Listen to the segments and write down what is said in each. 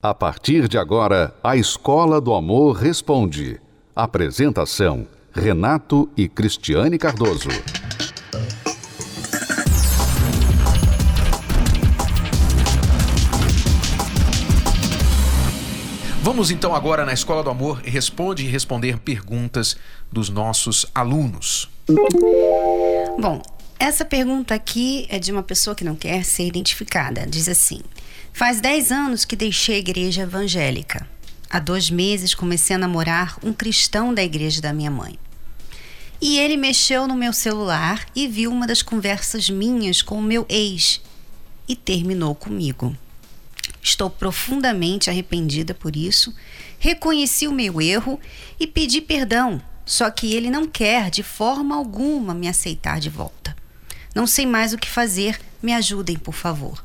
A partir de agora, a Escola do Amor Responde. Apresentação: Renato e Cristiane Cardoso. Vamos então agora na Escola do Amor Responde e responder perguntas dos nossos alunos. Bom, essa pergunta aqui é de uma pessoa que não quer ser identificada. Diz assim: Faz 10 anos que deixei a igreja evangélica. Há dois meses comecei a namorar um cristão da igreja da minha mãe. E ele mexeu no meu celular e viu uma das conversas minhas com o meu ex e terminou comigo. Estou profundamente arrependida por isso, reconheci o meu erro e pedi perdão, só que ele não quer de forma alguma me aceitar de volta. Não sei mais o que fazer, me ajudem, por favor.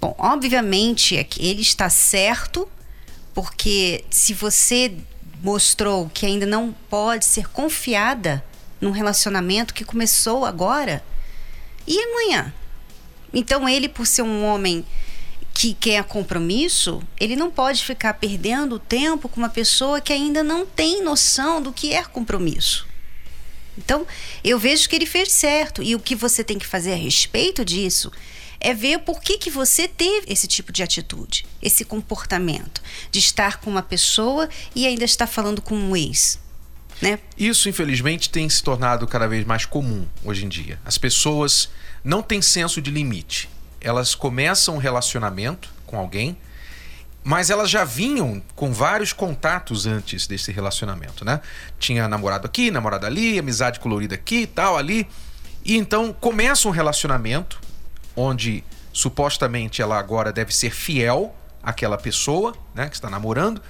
Bom, obviamente é ele está certo, porque se você mostrou que ainda não pode ser confiada num relacionamento que começou agora, e amanhã? Então ele, por ser um homem que quer compromisso, ele não pode ficar perdendo tempo com uma pessoa que ainda não tem noção do que é compromisso. Então, eu vejo que ele fez certo. E o que você tem que fazer a respeito disso é ver por que, que você teve esse tipo de atitude, esse comportamento, de estar com uma pessoa e ainda estar falando com um ex. Né? Isso, infelizmente, tem se tornado cada vez mais comum hoje em dia. As pessoas não têm senso de limite. Elas começam um relacionamento com alguém, mas elas já vinham com vários contatos antes desse relacionamento, né? Tinha namorado aqui, namorado ali, amizade colorida aqui, tal, ali. E então começa um relacionamento onde supostamente ela agora deve ser fiel àquela pessoa, né, que está namorando,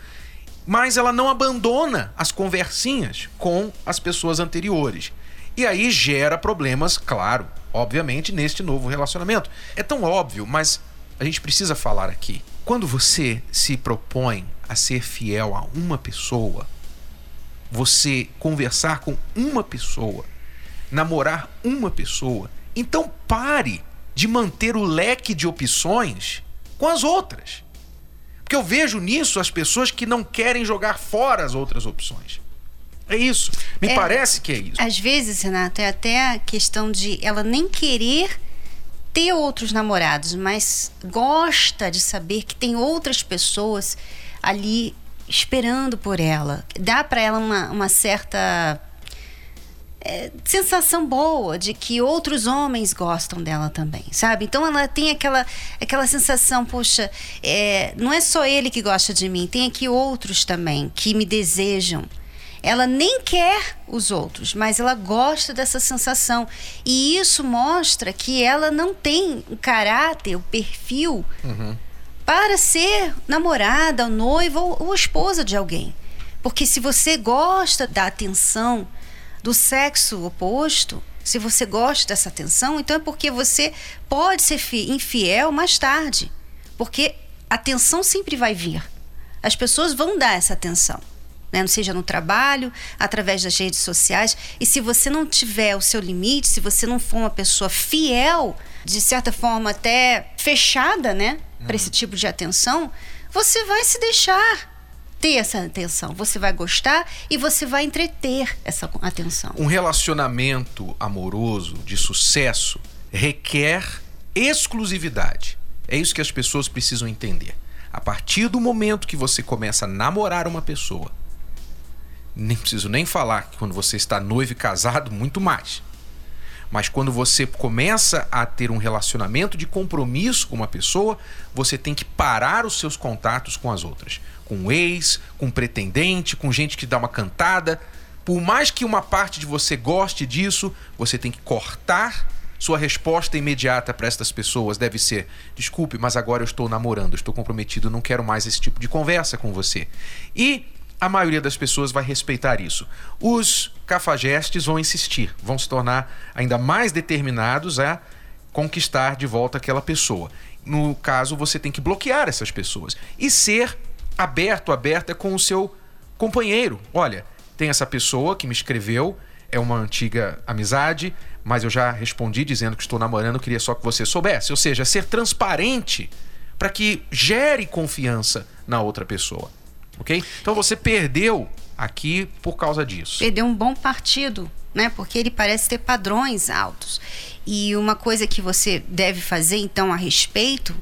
mas ela não abandona as conversinhas com as pessoas anteriores. E aí gera problemas, claro, obviamente, neste novo relacionamento. É tão óbvio, mas a gente precisa falar aqui. Quando você se propõe a ser fiel a uma pessoa, você conversar com uma pessoa, namorar uma pessoa, então pare de manter o leque de opções com as outras. Porque eu vejo nisso as pessoas que não querem jogar fora as outras opções. É isso. Me é, parece que é isso. Às vezes, Renato, é até a questão de ela nem querer ter outros namorados, mas gosta de saber que tem outras pessoas ali esperando por ela. Dá para ela uma, uma certa é, sensação boa de que outros homens gostam dela também, sabe? Então ela tem aquela, aquela sensação, poxa, é, não é só ele que gosta de mim, tem aqui outros também que me desejam. Ela nem quer os outros, mas ela gosta dessa sensação. E isso mostra que ela não tem o caráter, o perfil uhum. para ser namorada, noiva ou, ou esposa de alguém. Porque se você gosta da atenção, do sexo oposto, se você gosta dessa atenção, então é porque você pode ser infiel mais tarde. Porque a atenção sempre vai vir. As pessoas vão dar essa atenção. Né? Não seja no trabalho, através das redes sociais. E se você não tiver o seu limite, se você não for uma pessoa fiel, de certa forma até fechada, né, para esse tipo de atenção, você vai se deixar ter essa atenção. Você vai gostar e você vai entreter essa atenção. Um relacionamento amoroso de sucesso requer exclusividade. É isso que as pessoas precisam entender. A partir do momento que você começa a namorar uma pessoa, nem preciso nem falar que quando você está noivo e casado, muito mais. Mas quando você começa a ter um relacionamento de compromisso com uma pessoa, você tem que parar os seus contatos com as outras. Com ex, com pretendente, com gente que dá uma cantada. Por mais que uma parte de você goste disso, você tem que cortar. Sua resposta imediata para estas pessoas deve ser: desculpe, mas agora eu estou namorando, estou comprometido, não quero mais esse tipo de conversa com você. E a maioria das pessoas vai respeitar isso. Os cafajestes vão insistir, vão se tornar ainda mais determinados a conquistar de volta aquela pessoa. No caso, você tem que bloquear essas pessoas e ser aberto, aberta com o seu companheiro. Olha, tem essa pessoa que me escreveu, é uma antiga amizade, mas eu já respondi dizendo que estou namorando, queria só que você soubesse. Ou seja, ser transparente para que gere confiança na outra pessoa. Ok? Então você perdeu aqui por causa disso. Perdeu um bom partido, né? Porque ele parece ter padrões altos. E uma coisa que você deve fazer, então, a respeito,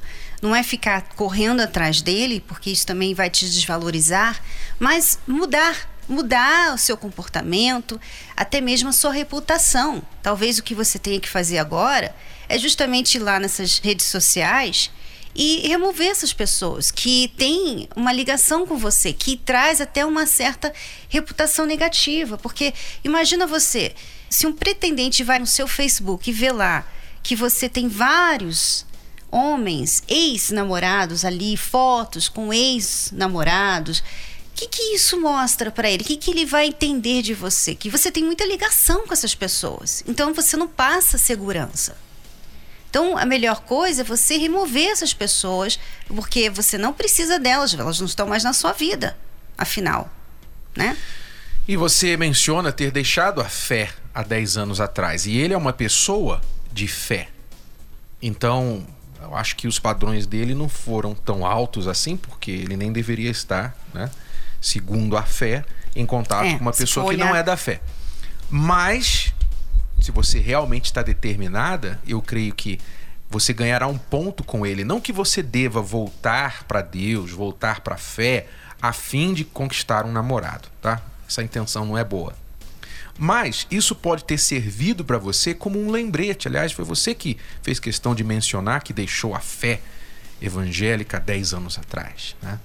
não é ficar correndo atrás dele, porque isso também vai te desvalorizar, mas mudar mudar o seu comportamento, até mesmo a sua reputação. Talvez o que você tenha que fazer agora é justamente ir lá nessas redes sociais e remover essas pessoas que têm uma ligação com você, que traz até uma certa reputação negativa. Porque imagina você, se um pretendente vai no seu Facebook e vê lá que você tem vários homens, ex-namorados ali, fotos com ex-namorados. O que, que isso mostra para ele? O que, que ele vai entender de você? Que você tem muita ligação com essas pessoas. Então você não passa segurança. Então, a melhor coisa é você remover essas pessoas, porque você não precisa delas, elas não estão mais na sua vida, afinal, né? E você menciona ter deixado a fé há 10 anos atrás, e ele é uma pessoa de fé. Então, eu acho que os padrões dele não foram tão altos assim, porque ele nem deveria estar, né, segundo a fé, em contato é, com uma pessoa que não é da fé. Mas se você realmente está determinada, eu creio que você ganhará um ponto com ele. Não que você deva voltar para Deus, voltar para a fé, a fim de conquistar um namorado, tá? Essa intenção não é boa. Mas isso pode ter servido para você como um lembrete. Aliás, foi você que fez questão de mencionar que deixou a fé evangélica 10 anos atrás. Né?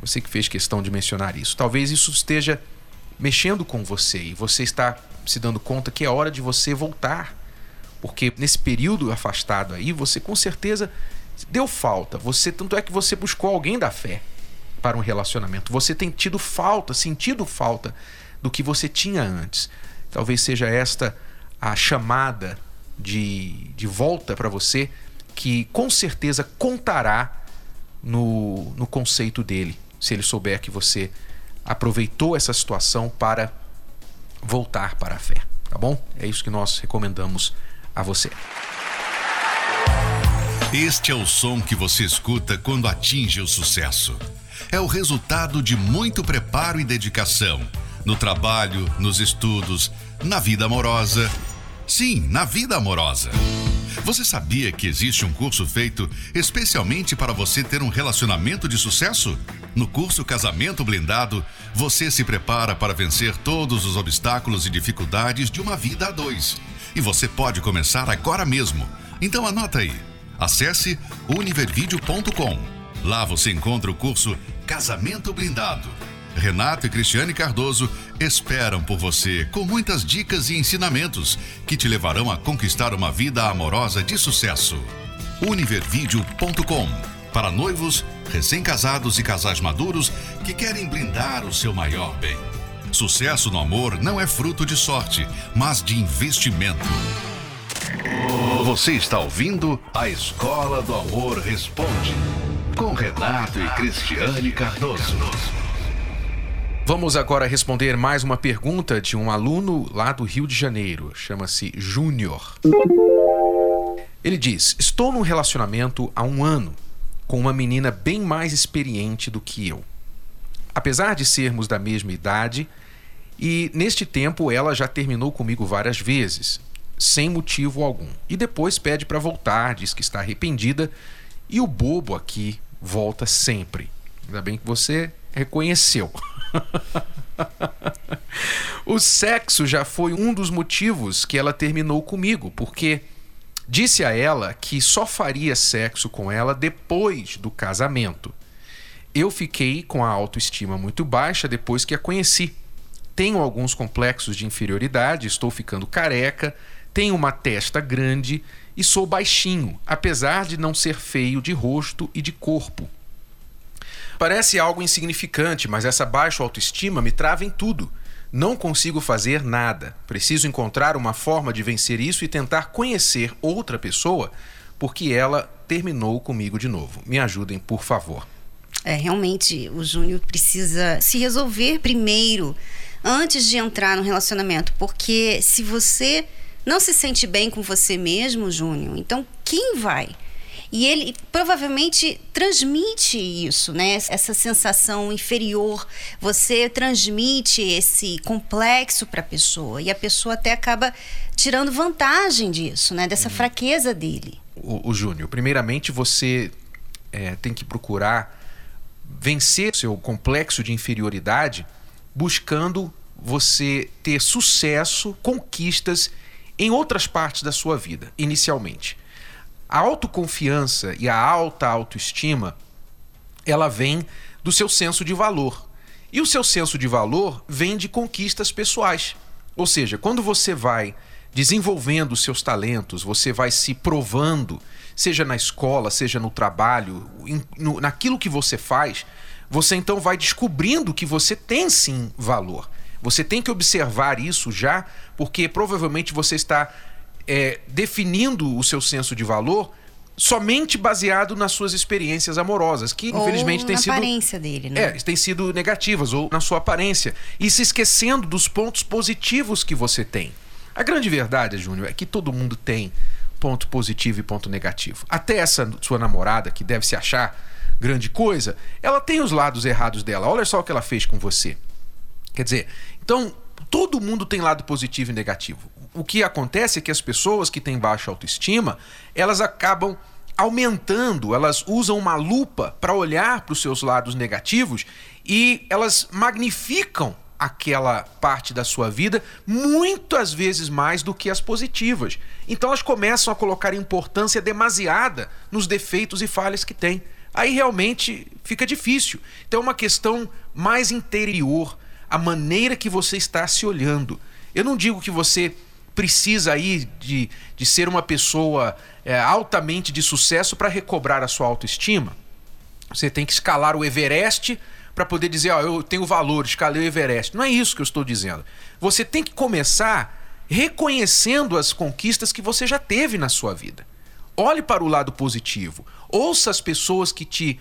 Você que fez questão de mencionar isso. Talvez isso esteja mexendo com você e você está se dando conta que é hora de você voltar. Porque nesse período afastado aí, você com certeza deu falta. Você tanto é que você buscou alguém da fé para um relacionamento. Você tem tido falta, sentido falta do que você tinha antes. Talvez seja esta a chamada de, de volta para você que com certeza contará no, no conceito dele, se ele souber que você aproveitou essa situação para voltar para a fé, tá bom? É isso que nós recomendamos a você. Este é o som que você escuta quando atinge o sucesso. É o resultado de muito preparo e dedicação no trabalho, nos estudos, na vida amorosa. Sim, na vida amorosa. Você sabia que existe um curso feito especialmente para você ter um relacionamento de sucesso? No curso Casamento Blindado, você se prepara para vencer todos os obstáculos e dificuldades de uma vida a dois. E você pode começar agora mesmo. Então anota aí. Acesse univervideo.com. Lá você encontra o curso Casamento Blindado Renato e Cristiane Cardoso esperam por você com muitas dicas e ensinamentos que te levarão a conquistar uma vida amorosa de sucesso. Univervideo.com para noivos, recém-casados e casais maduros que querem blindar o seu maior bem. Sucesso no amor não é fruto de sorte, mas de investimento. Você está ouvindo a Escola do Amor Responde com Renato e Cristiane Cardoso. Vamos agora responder mais uma pergunta de um aluno lá do Rio de Janeiro. Chama-se Júnior. Ele diz: Estou num relacionamento há um ano com uma menina bem mais experiente do que eu. Apesar de sermos da mesma idade, e neste tempo ela já terminou comigo várias vezes, sem motivo algum. E depois pede para voltar, diz que está arrependida, e o bobo aqui volta sempre. Ainda bem que você reconheceu. o sexo já foi um dos motivos que ela terminou comigo, porque disse a ela que só faria sexo com ela depois do casamento. Eu fiquei com a autoestima muito baixa depois que a conheci. Tenho alguns complexos de inferioridade, estou ficando careca, tenho uma testa grande e sou baixinho, apesar de não ser feio de rosto e de corpo. Parece algo insignificante, mas essa baixa autoestima me trava em tudo. Não consigo fazer nada. Preciso encontrar uma forma de vencer isso e tentar conhecer outra pessoa, porque ela terminou comigo de novo. Me ajudem, por favor. É, realmente, o Júnior precisa se resolver primeiro, antes de entrar no relacionamento, porque se você não se sente bem com você mesmo, Júnior, então quem vai? E ele provavelmente transmite isso, né? Essa sensação inferior. Você transmite esse complexo para a pessoa e a pessoa até acaba tirando vantagem disso, né? Dessa uhum. fraqueza dele. O, o Júnior, primeiramente você é, tem que procurar vencer seu complexo de inferioridade buscando você ter sucesso, conquistas em outras partes da sua vida, inicialmente. A autoconfiança e a alta autoestima, ela vem do seu senso de valor. E o seu senso de valor vem de conquistas pessoais. Ou seja, quando você vai desenvolvendo os seus talentos, você vai se provando, seja na escola, seja no trabalho, no, naquilo que você faz, você então vai descobrindo que você tem sim valor. Você tem que observar isso já, porque provavelmente você está é, definindo o seu senso de valor somente baseado nas suas experiências amorosas, que ou infelizmente tem sido aparência dele, né? É, têm sido negativas ou na sua aparência e se esquecendo dos pontos positivos que você tem. A grande verdade, Júnior, é que todo mundo tem ponto positivo e ponto negativo. Até essa sua namorada que deve se achar grande coisa, ela tem os lados errados dela. Olha só o que ela fez com você. Quer dizer, então todo mundo tem lado positivo e negativo. O que acontece é que as pessoas que têm baixa autoestima, elas acabam aumentando, elas usam uma lupa para olhar para os seus lados negativos e elas magnificam aquela parte da sua vida muitas vezes mais do que as positivas. Então elas começam a colocar importância demasiada nos defeitos e falhas que têm. Aí realmente fica difícil. Então é uma questão mais interior, a maneira que você está se olhando. Eu não digo que você precisa aí de, de ser uma pessoa é, altamente de sucesso para recobrar a sua autoestima. Você tem que escalar o Everest para poder dizer, ó, eu tenho valor, escalei o Everest. Não é isso que eu estou dizendo. Você tem que começar reconhecendo as conquistas que você já teve na sua vida. Olhe para o lado positivo. Ouça as pessoas que te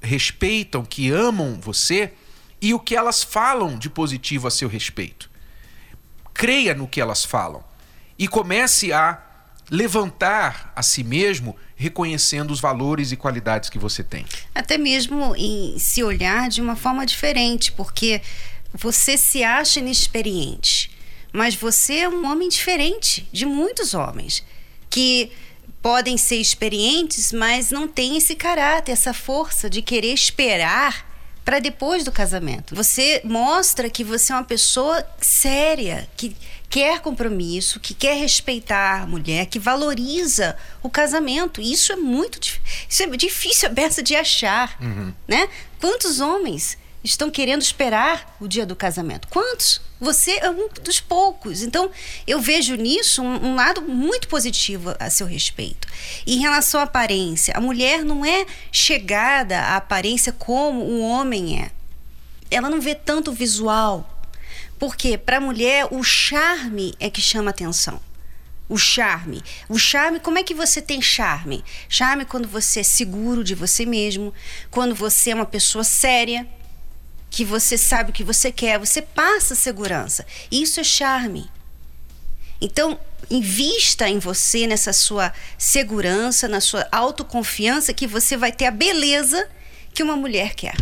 respeitam, que amam você e o que elas falam de positivo a seu respeito. Creia no que elas falam e comece a levantar a si mesmo reconhecendo os valores e qualidades que você tem. Até mesmo em se olhar de uma forma diferente, porque você se acha inexperiente, mas você é um homem diferente de muitos homens que podem ser experientes, mas não têm esse caráter, essa força de querer esperar para depois do casamento. Você mostra que você é uma pessoa séria, que quer compromisso, que quer respeitar a mulher, que valoriza o casamento. Isso é muito isso é difícil a beça de achar, uhum. né? Quantos homens estão querendo esperar o dia do casamento? Quantos? Você é um dos poucos. Então, eu vejo nisso um, um, lado muito positivo a seu respeito. Em relação à aparência, a mulher não é chegada à aparência como o homem é. Ela não vê tanto visual. Porque para a mulher o charme é que chama atenção. O charme. O charme, como é que você tem charme? Charme quando você é seguro de você mesmo, quando você é uma pessoa séria, que você sabe o que você quer, você passa segurança. Isso é charme. Então, invista em você, nessa sua segurança, na sua autoconfiança, que você vai ter a beleza que uma mulher quer.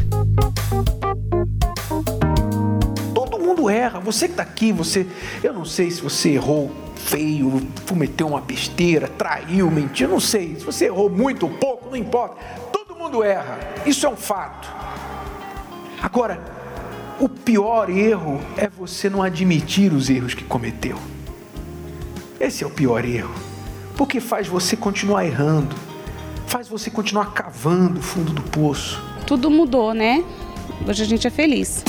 Todo mundo erra. Você que está aqui, você. Eu não sei se você errou feio, cometeu uma besteira, traiu, mentiu, não sei. Se você errou muito ou pouco, não importa. Todo mundo erra. Isso é um fato. Agora, o pior erro é você não admitir os erros que cometeu. Esse é o pior erro, porque faz você continuar errando, faz você continuar cavando o fundo do poço. Tudo mudou, né? Hoje a gente é feliz.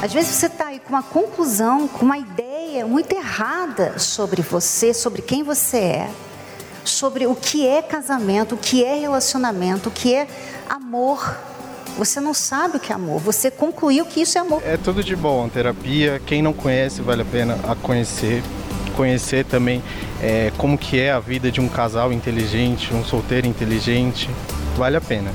Às vezes você está aí com uma conclusão, com uma ideia muito errada sobre você, sobre quem você é, sobre o que é casamento, o que é relacionamento, o que é amor. Você não sabe o que é amor, você concluiu que isso é amor. É tudo de bom, terapia, quem não conhece vale a pena a conhecer, conhecer também é, como que é a vida de um casal inteligente, um solteiro inteligente, vale a pena.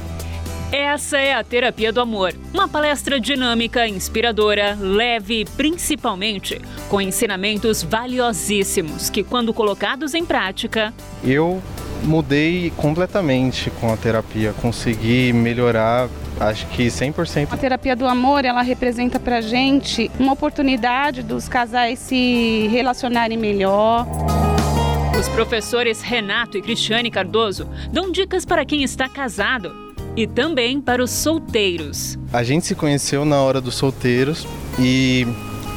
Essa é a Terapia do Amor, uma palestra dinâmica, inspiradora, leve, principalmente com ensinamentos valiosíssimos que, quando colocados em prática, eu mudei completamente com a terapia, consegui melhorar acho que 100%. A terapia do amor, ela representa pra gente uma oportunidade dos casais se relacionarem melhor. Os professores Renato e Cristiane Cardoso dão dicas para quem está casado e também para os solteiros. A gente se conheceu na hora dos solteiros e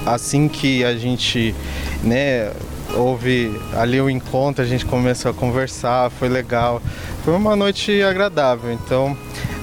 assim que a gente, né, houve ali o um encontro, a gente começou a conversar, foi legal. Foi uma noite agradável. Então,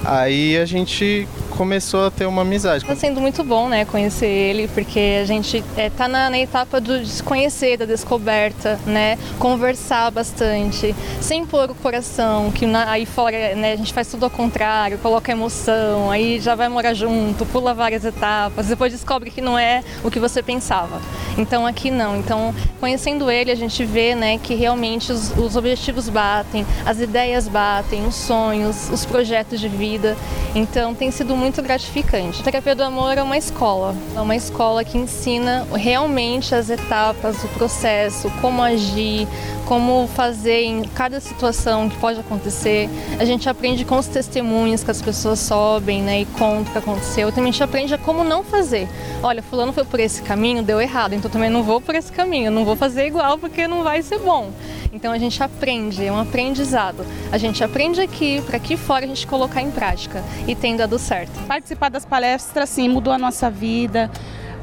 aí a gente começou a ter uma amizade. Está sendo muito bom, né, conhecer ele, porque a gente é, tá na, na, etapa do desconhecer, da descoberta, né, conversar bastante, sem pôr o coração, que na, aí fora, né, a gente faz tudo ao contrário, coloca emoção, aí já vai morar junto, pula várias etapas, depois descobre que não é o que você pensava. Então aqui não. Então, conhecendo ele, a gente vê, né, que realmente os, os objetivos batem, as ideias batem, os sonhos, os projetos de vida. Então, tem sido muito muito gratificante. A terapia do amor é uma escola, é uma escola que ensina realmente as etapas, o processo, como agir, como fazer em cada situação que pode acontecer. A gente aprende com os testemunhos que as pessoas sobem né, e contam o que aconteceu. Também a gente aprende a como não fazer. Olha, fulano foi por esse caminho, deu errado, então também não vou por esse caminho, não vou fazer igual porque não vai ser bom. Então a gente aprende, é um aprendizado. A gente aprende aqui, para aqui fora a gente colocar em prática e tem dado certo. Participar das palestras, sim, mudou a nossa vida.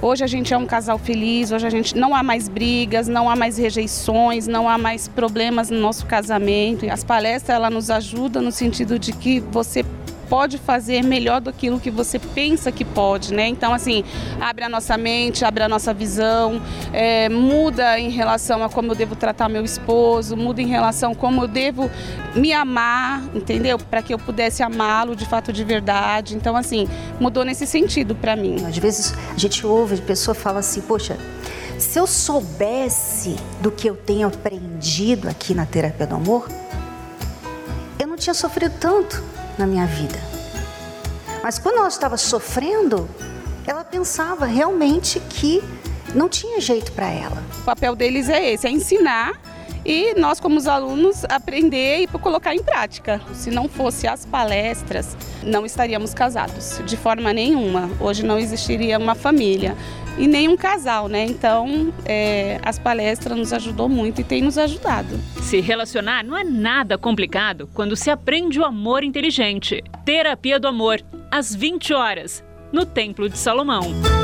Hoje a gente é um casal feliz, hoje a gente não há mais brigas, não há mais rejeições, não há mais problemas no nosso casamento. As palestras ela nos ajudam no sentido de que você pode fazer melhor do que que você pensa que pode, né? Então, assim, abre a nossa mente, abre a nossa visão, é, muda em relação a como eu devo tratar meu esposo, muda em relação a como eu devo me amar, entendeu? Para que eu pudesse amá-lo de fato de verdade. Então, assim, mudou nesse sentido para mim. Às vezes a gente ouve, a pessoa fala assim, poxa, se eu soubesse do que eu tenho aprendido aqui na terapia do amor, eu não tinha sofrido tanto na minha vida. Mas quando ela estava sofrendo, ela pensava realmente que não tinha jeito para ela. O papel deles é esse, é ensinar e nós como os alunos aprender e colocar em prática. Se não fosse as palestras, não estaríamos casados de forma nenhuma. Hoje não existiria uma família e nem um casal, né? Então, é, as palestras nos ajudou muito e tem nos ajudado. Se relacionar não é nada complicado quando se aprende o amor inteligente. Terapia do Amor, às 20 horas, no Templo de Salomão.